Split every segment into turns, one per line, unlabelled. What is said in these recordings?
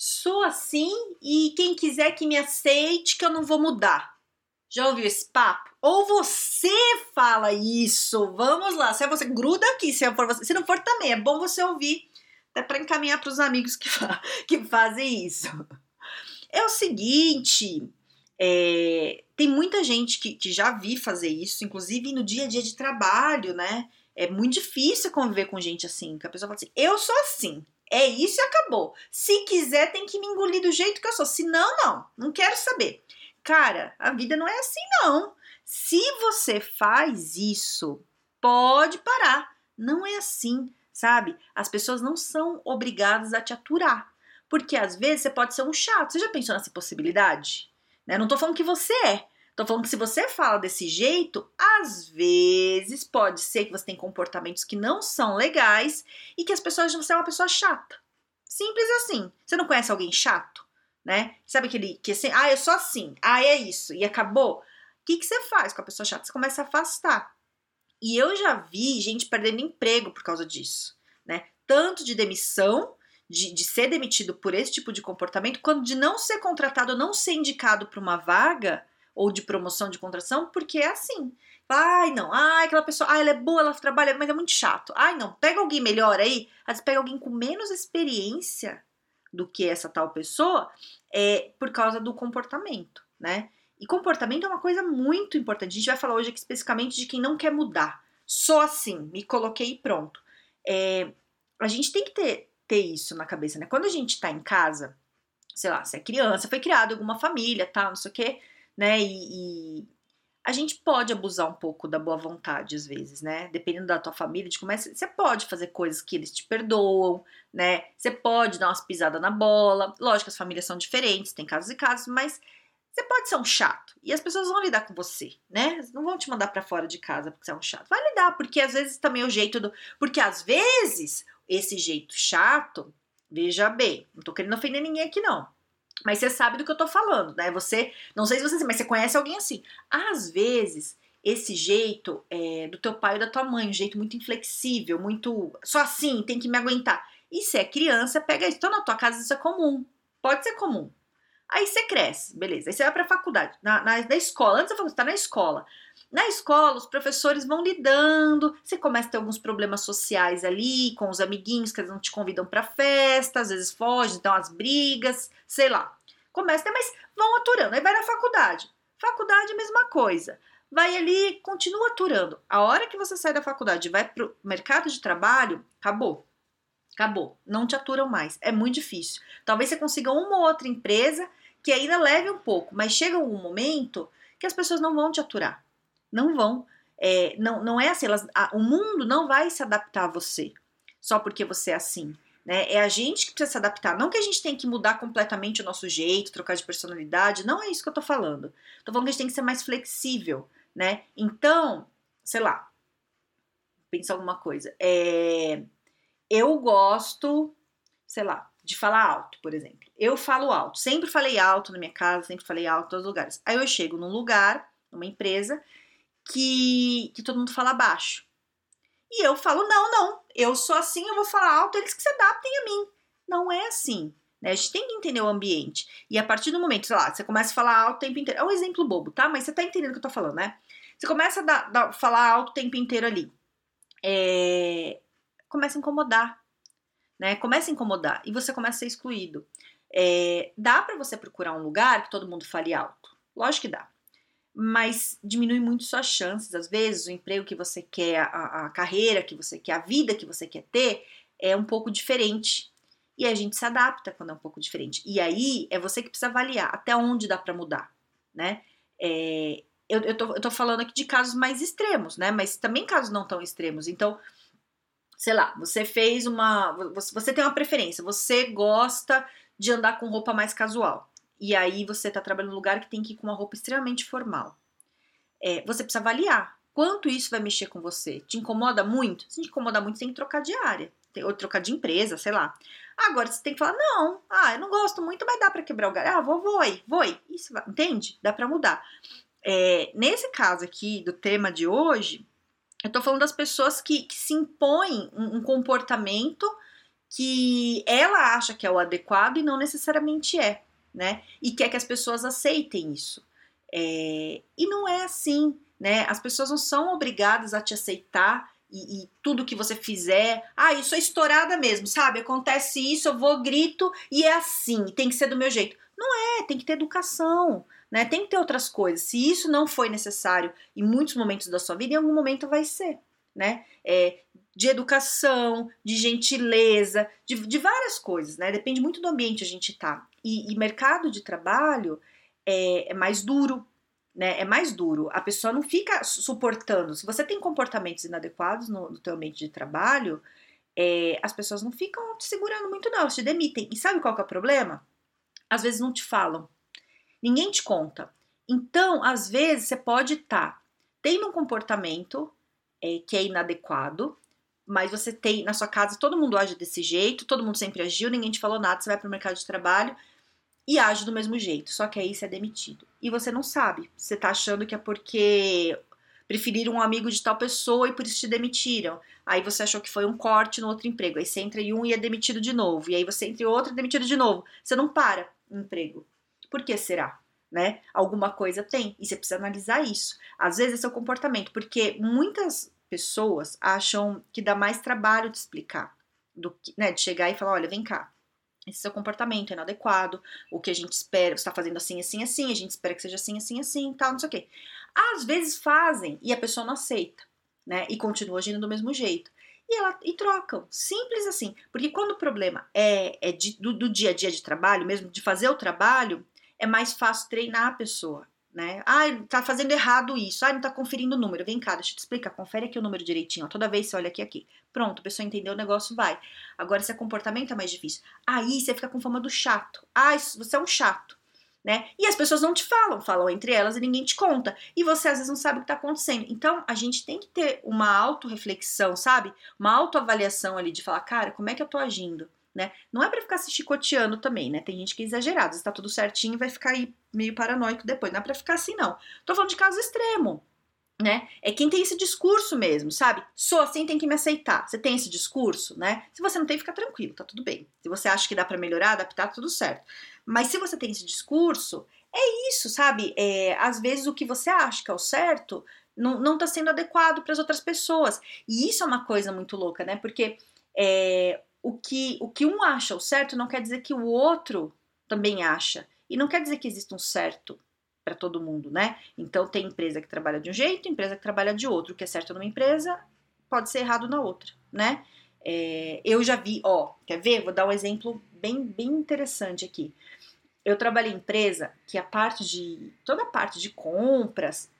Sou assim e quem quiser que me aceite, que eu não vou mudar. Já ouviu esse papo? Ou você fala isso? Vamos lá, se é você, gruda aqui. Se, for você, se não for, também é bom você ouvir, até para encaminhar para os amigos que, fa que fazem isso. É o seguinte: é, tem muita gente que, que já vi fazer isso, inclusive no dia a dia de trabalho, né? É muito difícil conviver com gente assim, que a pessoa fala assim: eu sou assim, é isso e acabou. Se quiser, tem que me engolir do jeito que eu sou. Se não, não, não quero saber. Cara, a vida não é assim, não. Se você faz isso, pode parar. Não é assim, sabe? As pessoas não são obrigadas a te aturar. Porque às vezes você pode ser um chato. Você já pensou nessa possibilidade? Né? Não tô falando que você é. Tô falando que se você fala desse jeito, às vezes pode ser que você tem comportamentos que não são legais e que as pessoas você é uma pessoa chata. Simples assim. Você não conhece alguém chato? Né? Sabe aquele que assim, ah, eu sou assim, ah, é isso, e acabou. O que, que você faz com a pessoa chata? Você começa a afastar. E eu já vi gente perdendo emprego por causa disso, né? Tanto de demissão, de, de ser demitido por esse tipo de comportamento, quanto de não ser contratado, não ser indicado para uma vaga ou de promoção de contratação, porque é assim. Ai, não, ai, aquela pessoa, ai, ela é boa, ela trabalha, mas é muito chato. Ai, não, pega alguém melhor aí, às vezes pega alguém com menos experiência do que essa tal pessoa, é por causa do comportamento, né? E comportamento é uma coisa muito importante. A gente vai falar hoje aqui especificamente de quem não quer mudar. Só assim, me coloquei e pronto. É, a gente tem que ter, ter isso na cabeça, né? Quando a gente tá em casa, sei lá, se é criança, foi criado em alguma família, tal, não sei o quê, né? E, e, a gente pode abusar um pouco da boa vontade às vezes, né? Dependendo da tua família, de como é, você pode fazer coisas que eles te perdoam, né? Você pode dar umas pisadas na bola. Lógico as famílias são diferentes, tem casos e casos, mas você pode ser um chato e as pessoas vão lidar com você, né? Não vão te mandar para fora de casa porque você é um chato. Vai lidar, porque às vezes também é o jeito do. Porque às vezes esse jeito chato, veja bem, não tô querendo ofender ninguém aqui não. Mas você sabe do que eu tô falando, né? Você, não sei se você, mas você conhece alguém assim. Às vezes, esse jeito é, do teu pai ou da tua mãe, um jeito muito inflexível, muito só assim, tem que me aguentar. E se é criança, pega isso. Então, na tua casa isso é comum. Pode ser comum. Aí você cresce, beleza. Aí você vai pra faculdade, na, na, na escola. Antes eu falei, você tá na escola. Na escola, os professores vão lidando, você começa a ter alguns problemas sociais ali, com os amiguinhos que não te convidam para festa, às vezes fogem, então as brigas, sei lá. Começa ter, mas vão aturando. Aí vai na faculdade. Faculdade, mesma coisa. Vai ali, continua aturando. A hora que você sai da faculdade e vai pro mercado de trabalho, acabou. Acabou. Não te aturam mais. É muito difícil. Talvez você consiga uma ou outra empresa que ainda leve um pouco, mas chega algum momento que as pessoas não vão te aturar. Não vão. É, não, não é assim, elas, a, o mundo não vai se adaptar a você só porque você é assim. Né? É a gente que precisa se adaptar. Não que a gente tem que mudar completamente o nosso jeito, trocar de personalidade. Não é isso que eu tô falando. Tô falando que a gente tem que ser mais flexível, né? Então, sei lá, pensa alguma coisa. É, eu gosto, sei lá, de falar alto, por exemplo. Eu falo alto. Sempre falei alto na minha casa, sempre falei alto em todos os lugares. Aí eu chego num lugar, numa empresa, que, que todo mundo fala baixo. E eu falo, não, não, eu sou assim, eu vou falar alto, eles que se adaptem a mim. Não é assim. Né? A gente tem que entender o ambiente. E a partir do momento, sei lá, você começa a falar alto o tempo inteiro. É um exemplo bobo, tá? Mas você tá entendendo o que eu tô falando, né? Você começa a falar alto o tempo inteiro ali. É... Começa a incomodar. Né? Começa a incomodar. E você começa a ser excluído. É... Dá para você procurar um lugar que todo mundo fale alto. Lógico que dá mas diminui muito suas chances. Às vezes, o emprego que você quer, a, a, carreira que você quer, a vida que você quer ter é um pouco diferente. E a gente se adapta quando é um pouco diferente. E aí é você que precisa avaliar até onde dá para mudar, né? É, eu, eu, tô, eu tô falando aqui de casos mais extremos, né? Mas também casos não tão extremos. Então, sei lá, você fez uma. Você, você tem uma preferência, você gosta de andar com roupa mais casual e aí você está trabalhando num lugar que tem que ir com uma roupa extremamente formal. É, você precisa avaliar quanto isso vai mexer com você. Te incomoda muito? Se te incomoda muito, você tem que trocar de área, ou trocar de empresa, sei lá. Agora você tem que falar: não, ah, eu não gosto muito, mas dá para quebrar o galho. Ah, vou, vou vou. Isso, entende? Dá para mudar. É, nesse caso aqui do tema de hoje, eu tô falando das pessoas que, que se impõem um, um comportamento que ela acha que é o adequado e não necessariamente é, né? E quer que as pessoas aceitem isso. É, e não é assim, né? As pessoas não são obrigadas a te aceitar e, e, tudo que você fizer, ah, isso é estourada mesmo, sabe? Acontece isso, eu vou, grito e é assim, tem que ser do meu jeito. Não é, tem que ter educação, né? Tem que ter outras coisas. Se isso não foi necessário em muitos momentos da sua vida, em algum momento vai ser, né? É, de educação, de gentileza, de, de várias coisas, né? Depende muito do ambiente a gente tá. E, e mercado de trabalho é, é mais duro, né, é mais duro. A pessoa não fica suportando. Se você tem comportamentos inadequados no, no teu ambiente de trabalho, é, as pessoas não ficam te segurando muito, não, elas te demitem. E sabe qual que é o problema? Às vezes não te falam. Ninguém te conta. Então, às vezes, você pode estar tá tendo um comportamento é, que é inadequado, mas você tem na sua casa, todo mundo age desse jeito, todo mundo sempre agiu, ninguém te falou nada, você vai para o mercado de trabalho e age do mesmo jeito, só que aí você é demitido. E você não sabe, você tá achando que é porque preferiram um amigo de tal pessoa e por isso te demitiram. Aí você achou que foi um corte no outro emprego, aí você entra em um e é demitido de novo, e aí você entra em outro e é demitido de novo. Você não para no emprego. Por que será? Né? Alguma coisa tem, e você precisa analisar isso. Às vezes é seu comportamento, porque muitas pessoas acham que dá mais trabalho de explicar, do que, né, de chegar e falar, olha, vem cá, esse seu comportamento é inadequado, o que a gente espera, você está fazendo assim, assim, assim, a gente espera que seja assim, assim, assim, tal, não sei o quê. Às vezes fazem e a pessoa não aceita, né? E continua agindo do mesmo jeito. E, ela, e trocam, simples assim. Porque quando o problema é, é de, do, do dia a dia de trabalho, mesmo de fazer o trabalho, é mais fácil treinar a pessoa né? Ah, tá fazendo errado isso. Ah, não tá conferindo o número. Vem cá, deixa eu te explicar. Confere aqui o número direitinho. Ó. Toda vez você olha aqui, aqui. Pronto, a pessoa entendeu, o negócio vai. Agora, se é comportamento é mais difícil. Aí você fica com fama do chato. Ah, você é um chato. Né? E as pessoas não te falam, falam entre elas e ninguém te conta. E você às vezes não sabe o que está acontecendo. Então a gente tem que ter uma autorreflexão, sabe? Uma autoavaliação ali de falar, cara, como é que eu tô agindo? Né? Não é para ficar se chicoteando também, né? Tem gente que é exagerado, está tudo certinho vai ficar aí meio paranoico depois. Não é para ficar assim, não. Tô falando de caso extremo, né? É quem tem esse discurso mesmo, sabe? Sou assim, tem que me aceitar. Você tem esse discurso, né? Se você não tem, fica tranquilo, tá tudo bem. Se você acha que dá para melhorar, adaptar, tá tudo certo. Mas se você tem esse discurso, é isso, sabe? É, às vezes o que você acha que é o certo não, não tá sendo adequado para as outras pessoas. E isso é uma coisa muito louca, né? Porque é, o que, o que um acha o certo não quer dizer que o outro também acha. E não quer dizer que existe um certo para todo mundo, né? Então tem empresa que trabalha de um jeito, empresa que trabalha de outro. O que é certo numa empresa pode ser errado na outra, né? É, eu já vi, ó, quer ver? Vou dar um exemplo bem, bem interessante aqui. Eu trabalhei em empresa que a parte de. toda a parte de compras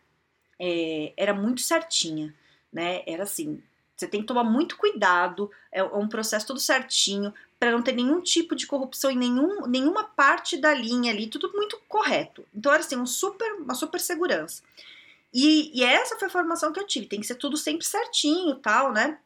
é, era muito certinha, né? Era assim, você tem que tomar muito cuidado, é, é um processo todo certinho, para não ter nenhum tipo de corrupção em nenhum, nenhuma parte da linha ali, tudo muito correto. Então era assim, um super, uma super segurança. E, e essa foi a formação que eu tive, tem que ser tudo sempre certinho tal, né?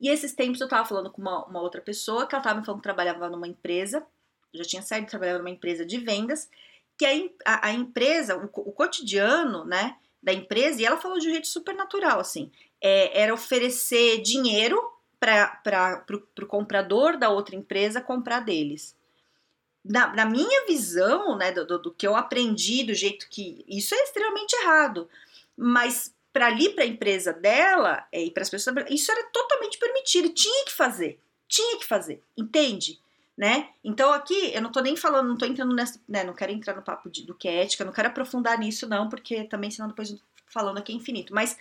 E esses tempos eu tava falando com uma, uma outra pessoa que ela tava me falando que trabalhava numa empresa, já tinha saído trabalhava numa empresa de vendas, que a, a, a empresa, o, o cotidiano, né, da empresa, e ela falou de um jeito super natural, assim, é, era oferecer dinheiro para o comprador da outra empresa comprar deles. Na, na minha visão, né, do, do, que eu aprendi, do jeito que. Isso é extremamente errado. Mas para ali, para a empresa dela é, e para as pessoas, isso era totalmente permitido. Tinha que fazer. Tinha que fazer. Entende? Né? Então aqui eu não tô nem falando, não tô entrando nessa, né, não quero entrar no papo de, do que é ética, não quero aprofundar nisso não, porque também senão depois falando aqui é infinito, mas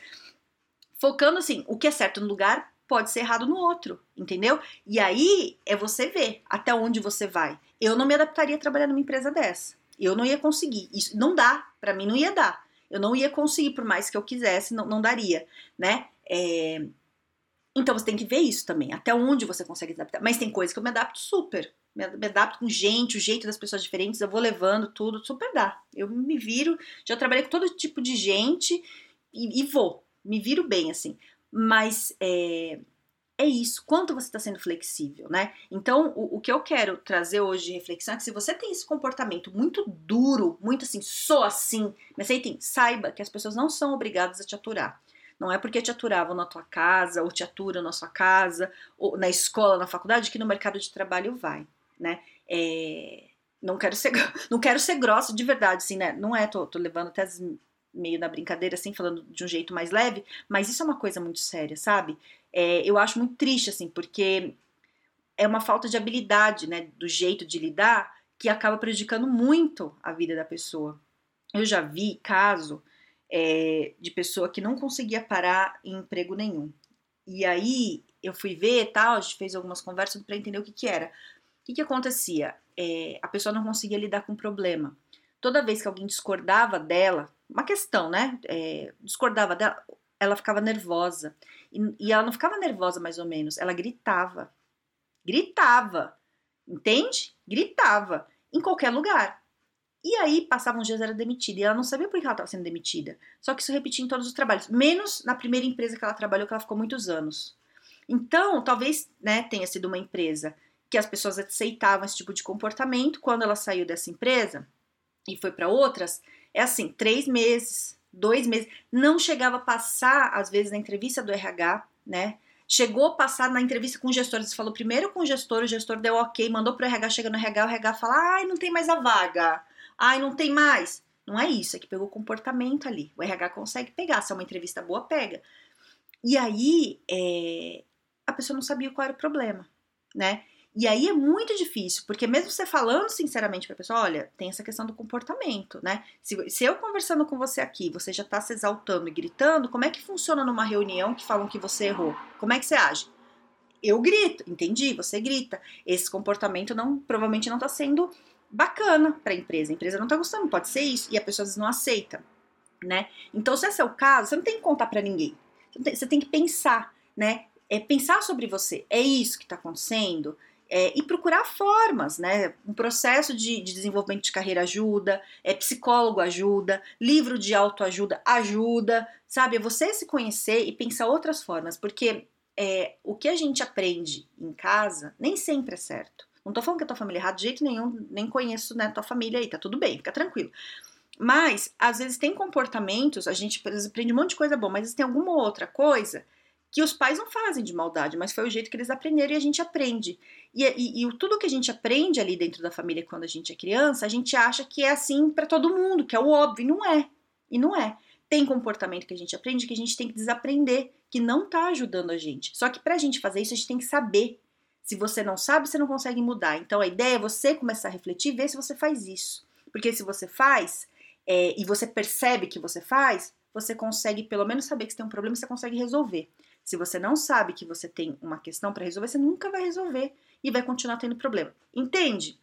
focando assim, o que é certo no lugar pode ser errado no outro, entendeu? E aí é você ver até onde você vai. Eu não me adaptaria a trabalhar numa empresa dessa. Eu não ia conseguir. Isso não dá, para mim não ia dar. Eu não ia conseguir, por mais que eu quisesse, não, não daria, né? É... Então você tem que ver isso também, até onde você consegue adaptar. Mas tem coisas que eu me adapto super. Me adapto com gente, o jeito das pessoas diferentes, eu vou levando tudo, super dá. Eu me viro, já trabalhei com todo tipo de gente e, e vou, me viro bem, assim. Mas é, é isso, quanto você está sendo flexível, né? Então, o, o, que eu quero trazer hoje de reflexão é que se você tem esse comportamento muito duro, muito assim, sou assim, mas aí tem, saiba que as pessoas não são obrigadas a te aturar. Não é porque te aturavam na tua casa, ou te aturam na sua casa, ou na escola, na faculdade, que no mercado de trabalho vai, né? É, não quero ser não quero ser grossa de verdade, assim, né? Não é, tô, tô levando até meio na brincadeira, assim, falando de um jeito mais leve, mas isso é uma coisa muito séria, sabe? É, eu acho muito triste, assim, porque é uma falta de habilidade, né, do jeito de lidar, que acaba prejudicando muito a vida da pessoa. Eu já vi caso é, de pessoa que não conseguia parar em emprego nenhum. E aí eu fui ver tal, a gente fez algumas conversas para entender o que, que era. O que, que acontecia? É, a pessoa não conseguia lidar com o problema. Toda vez que alguém discordava dela, uma questão, né? É, discordava dela, ela ficava nervosa. E, e ela não ficava nervosa mais ou menos, ela gritava. Gritava. Entende? Gritava. Em qualquer lugar. E aí, passavam dias, era demitida. E ela não sabia por que ela estava sendo demitida. Só que isso repetia em todos os trabalhos. Menos na primeira empresa que ela trabalhou, que ela ficou muitos anos. Então, talvez né, tenha sido uma empresa que as pessoas aceitavam esse tipo de comportamento. Quando ela saiu dessa empresa e foi para outras, é assim, três meses, dois meses. Não chegava a passar, às vezes, na entrevista do RH, né? Chegou a passar na entrevista com o gestor, você falou primeiro com o gestor, o gestor deu ok, mandou pro RH, chega no RH, o RH fala, ai, não tem mais a vaga. Ai, não tem mais. Não é isso, é que pegou o comportamento ali. O RH consegue pegar, se é uma entrevista boa, pega. E aí, é, a pessoa não sabia qual era o problema, né? E aí é muito difícil, porque mesmo você falando sinceramente pra pessoa, olha, tem essa questão do comportamento, né? Se, se eu conversando com você aqui, você já tá se exaltando e gritando, como é que funciona numa reunião que falam que você errou? Como é que você age? Eu grito, entendi, você grita. Esse comportamento não, provavelmente não tá sendo bacana para a empresa. A empresa não está gostando, pode ser isso, e a pessoa às vezes não aceita, né? Então, se esse é o caso, você não tem que contar para ninguém. Você tem, você tem, que pensar, né? É pensar sobre você. É isso que está acontecendo? É, e procurar formas, né? Um processo de, de, desenvolvimento de carreira ajuda, é psicólogo ajuda, livro de autoajuda ajuda, sabe? É você se conhecer e pensar outras formas, porque é, o que a gente aprende em casa nem sempre é certo. Não tô falando que a tua família é errada de jeito nenhum, nem conheço né, tua família aí, tá tudo bem, fica tranquilo. Mas, às vezes, tem comportamentos, a gente aprende um monte de coisa boa, mas tem alguma outra coisa que os pais não fazem de maldade, mas foi o jeito que eles aprenderam e a gente aprende. E, e, e tudo que a gente aprende ali dentro da família quando a gente é criança, a gente acha que é assim para todo mundo, que é o óbvio, não é. E não é. Tem comportamento que a gente aprende que a gente tem que desaprender, que não tá ajudando a gente. Só que pra gente fazer isso, a gente tem que saber se você não sabe, você não consegue mudar. Então a ideia é você começar a refletir e ver se você faz isso. Porque se você faz é, e você percebe que você faz, você consegue pelo menos saber que você tem um problema e você consegue resolver. Se você não sabe que você tem uma questão para resolver, você nunca vai resolver e vai continuar tendo problema. Entende?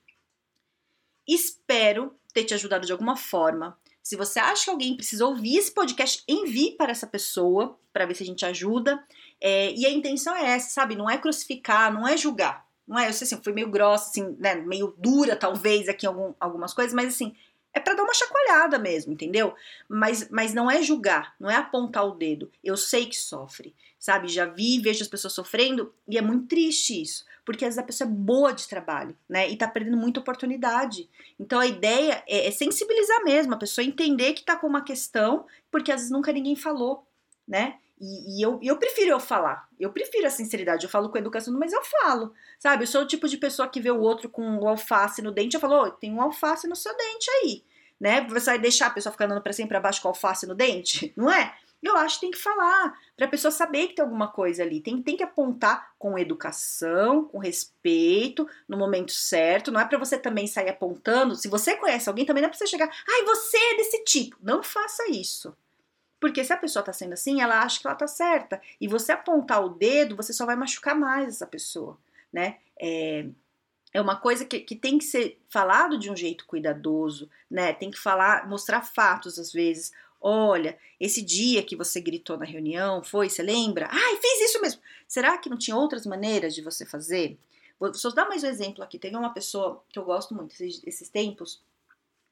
Espero ter te ajudado de alguma forma. Se você acha que alguém precisa ouvir esse podcast, envie para essa pessoa para ver se a gente ajuda. É, e a intenção é essa, sabe? Não é crucificar, não é julgar. Não é, eu sei assim, fui meio grossa, assim, né? Meio dura, talvez, aqui em algum, algumas coisas, mas assim, é para dar uma chacoalhada mesmo, entendeu? Mas, mas não é julgar, não é apontar o dedo. Eu sei que sofre, sabe? Já vi, vejo as pessoas sofrendo e é muito triste isso, porque às vezes a pessoa é boa de trabalho, né? E tá perdendo muita oportunidade. Então a ideia é, é sensibilizar mesmo, a pessoa entender que tá com uma questão, porque às vezes nunca ninguém falou, né? E, e eu, eu prefiro eu falar. Eu prefiro a sinceridade. Eu falo com educação, mas eu falo. Sabe? Eu sou o tipo de pessoa que vê o outro com o alface no dente. Eu falo, oh, tem um alface no seu dente aí. Né? Você vai deixar a pessoa ficar andando pra cima e pra baixo com alface no dente? Não é? Eu acho que tem que falar, para a pessoa saber que tem alguma coisa ali. Tem, tem que apontar com educação, com respeito, no momento certo. Não é para você também sair apontando. Se você conhece alguém, também não é pra você chegar, ai, você é desse tipo. Não faça isso. Porque se a pessoa tá sendo assim, ela acha que ela tá certa. E você apontar o dedo, você só vai machucar mais essa pessoa, né? É, é uma coisa que, que tem que ser falado de um jeito cuidadoso, né? Tem que falar, mostrar fatos às vezes. Olha, esse dia que você gritou na reunião, foi, você lembra? Ai, fiz isso mesmo. Será que não tinha outras maneiras de você fazer? Vou só dar mais um exemplo aqui. Teve uma pessoa que eu gosto muito esses, esses tempos,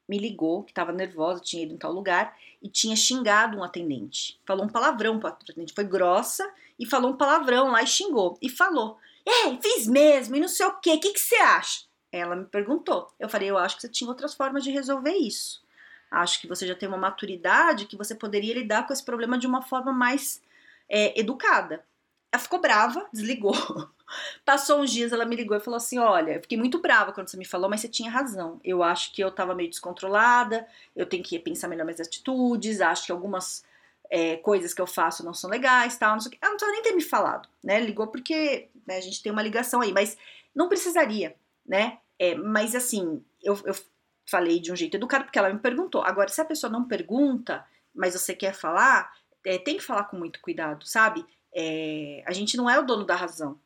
me ligou, que estava nervosa, tinha ido em tal lugar e tinha xingado um atendente. Falou um palavrão para o atendente, foi grossa e falou um palavrão lá e xingou. E falou: É, fiz mesmo e não sei o quê, o que, que você acha? Ela me perguntou. Eu falei: Eu acho que você tinha outras formas de resolver isso. Acho que você já tem uma maturidade que você poderia lidar com esse problema de uma forma mais é, educada. Ela ficou brava, desligou. Passou uns dias, ela me ligou e falou assim: Olha, eu fiquei muito brava quando você me falou, mas você tinha razão. Eu acho que eu tava meio descontrolada, eu tenho que pensar melhor minhas atitudes, acho que algumas é, coisas que eu faço não são legais, tal, não sei o que. Ela não precisava nem ter me falado, né? Ligou porque né, a gente tem uma ligação aí, mas não precisaria, né? É, mas assim, eu, eu falei de um jeito educado porque ela me perguntou. Agora, se a pessoa não pergunta, mas você quer falar, é, tem que falar com muito cuidado, sabe? É, a gente não é o dono da razão,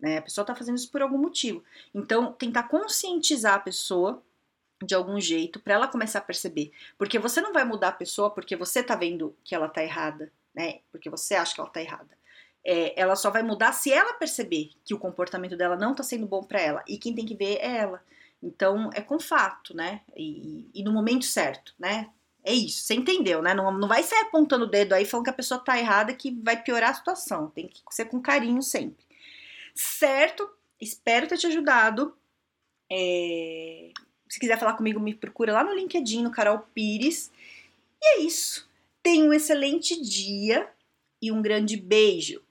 né? A pessoa tá fazendo isso por algum motivo. Então, tentar conscientizar a pessoa de algum jeito para ela começar a perceber. Porque você não vai mudar a pessoa porque você tá vendo que ela tá errada, né? Porque você acha que ela tá errada. É, ela só vai mudar se ela perceber que o comportamento dela não tá sendo bom para ela. E quem tem que ver é ela. Então, é com fato, né? E, e, no momento certo, né? É isso, você entendeu, né? Não, não vai sair apontando o dedo aí falando que a pessoa tá errada que vai piorar a situação. Tem que ser com carinho sempre. Certo? Espero ter te ajudado. É... Se quiser falar comigo, me procura lá no LinkedIn, no Carol Pires. E é isso. Tenha um excelente dia e um grande beijo.